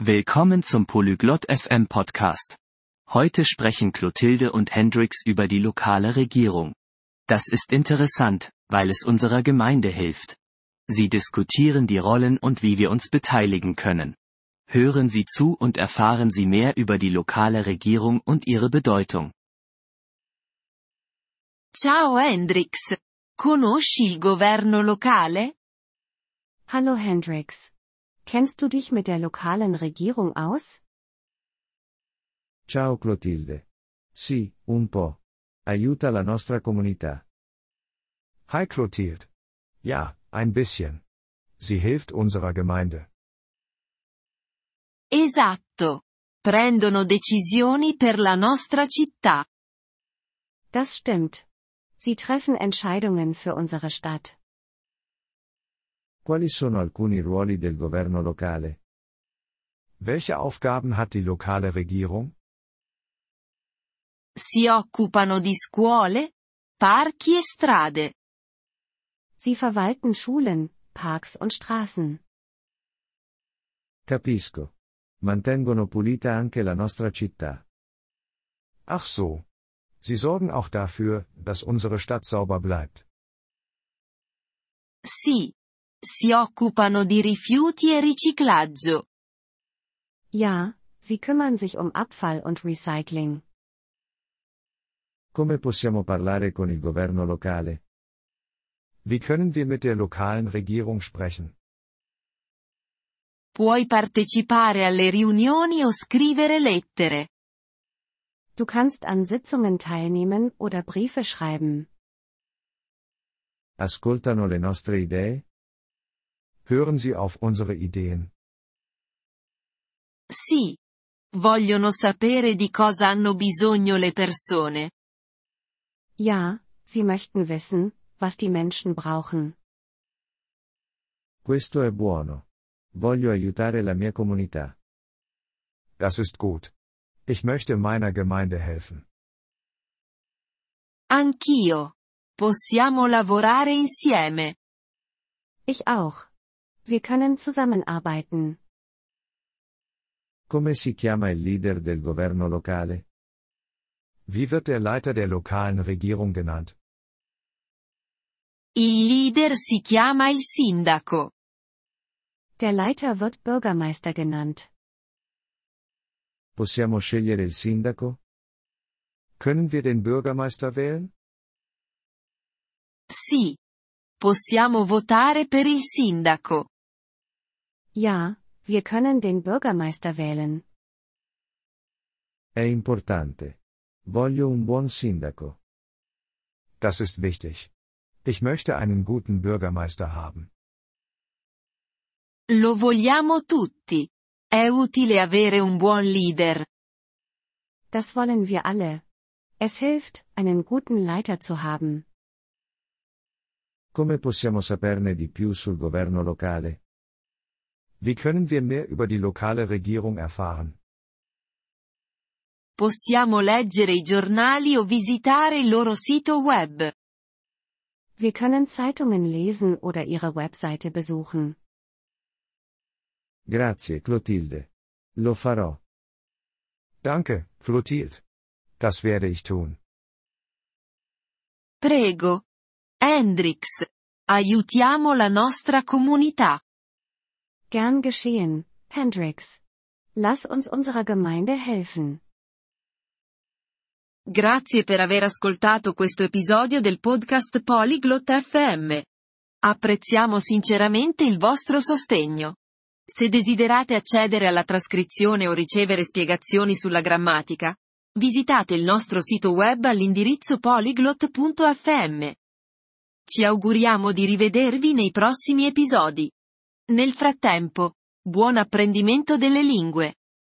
Willkommen zum Polyglot FM Podcast. Heute sprechen Clotilde und Hendrix über die lokale Regierung. Das ist interessant, weil es unserer Gemeinde hilft. Sie diskutieren die Rollen und wie wir uns beteiligen können. Hören Sie zu und erfahren Sie mehr über die lokale Regierung und ihre Bedeutung. Ciao Hendrix. Conosci il governo locale? Hallo Hendrix. Kennst du dich mit der lokalen Regierung aus? Ciao Clotilde. Sì, un po'. Aiuta la nostra comunità. Hi Clotilde. Ja, ein bisschen. Sie hilft unserer Gemeinde. Esatto. Prendono decisioni per la nostra città. Das stimmt. Sie treffen Entscheidungen für unsere Stadt. Quali sono alcuni ruoli del governo locale? Welche Aufgaben hat die lokale Regierung? Si occupano di scuole, parchi e strade. Sie verwalten Schulen, Parks und Straßen. Capisco. Mantengono pulita anche la nostra città. Ach so. Sie sorgen auch dafür, dass unsere Stadt sauber bleibt. Sì. Si occupano di rifiuti e riciclaggio. Ja, sie kümmern sich um Abfall und Recycling. Come possiamo parlare con il governo locale? Wie können wir mit der lokalen Regierung sprechen? Puoi partecipare alle riunioni o scrivere lettere. Du kannst an Sitzungen teilnehmen oder Briefe schreiben. Ascoltano le nostre idee? Hören Sie auf unsere Ideen. Sì. Vogliono sapere di cosa hanno bisogno le persone. Ja, sie möchten wissen, was die Menschen brauchen. Questo è buono. Voglio aiutare la mia comunità. Das ist gut. Ich möchte meiner Gemeinde helfen. Anch'io. Possiamo lavorare insieme. Ich auch. Wir können zusammenarbeiten. Come si chiama il leader del governo locale? Wie wird der Leiter der lokalen Regierung genannt? Il leader si chiama il sindaco. Der Leiter wird Bürgermeister genannt. Possiamo scegliere il sindaco? Können wir den Bürgermeister wählen? Sì. Possiamo votare per il sindaco. Ja, wir können den Bürgermeister wählen. È importante. Voglio un buon sindaco. Das ist wichtig. Ich möchte einen guten Bürgermeister haben. Lo vogliamo tutti. È utile avere un buon leader. Das wollen wir alle. Es hilft, einen guten Leiter zu haben. Come possiamo saperne di più sul governo locale? Wie können wir mehr über die lokale Regierung erfahren? Possiamo leggere i giornali o visitare il loro sito web. Wir können Zeitungen lesen oder ihre Webseite besuchen. Grazie Clotilde. Lo farò. Danke, Clotilde. Das werde ich tun. Prego. Hendrix. Aiutiamo la nostra comunità. Gern geschehen, Hendrix. Lass uns unserer Gemeinde helfen. Grazie per aver ascoltato questo episodio del podcast Polyglot FM. Apprezziamo sinceramente il vostro sostegno. Se desiderate accedere alla trascrizione o ricevere spiegazioni sulla grammatica, visitate il nostro sito web all'indirizzo polyglot.fm. Ci auguriamo di rivedervi nei prossimi episodi. Nel frattempo, buon apprendimento delle lingue.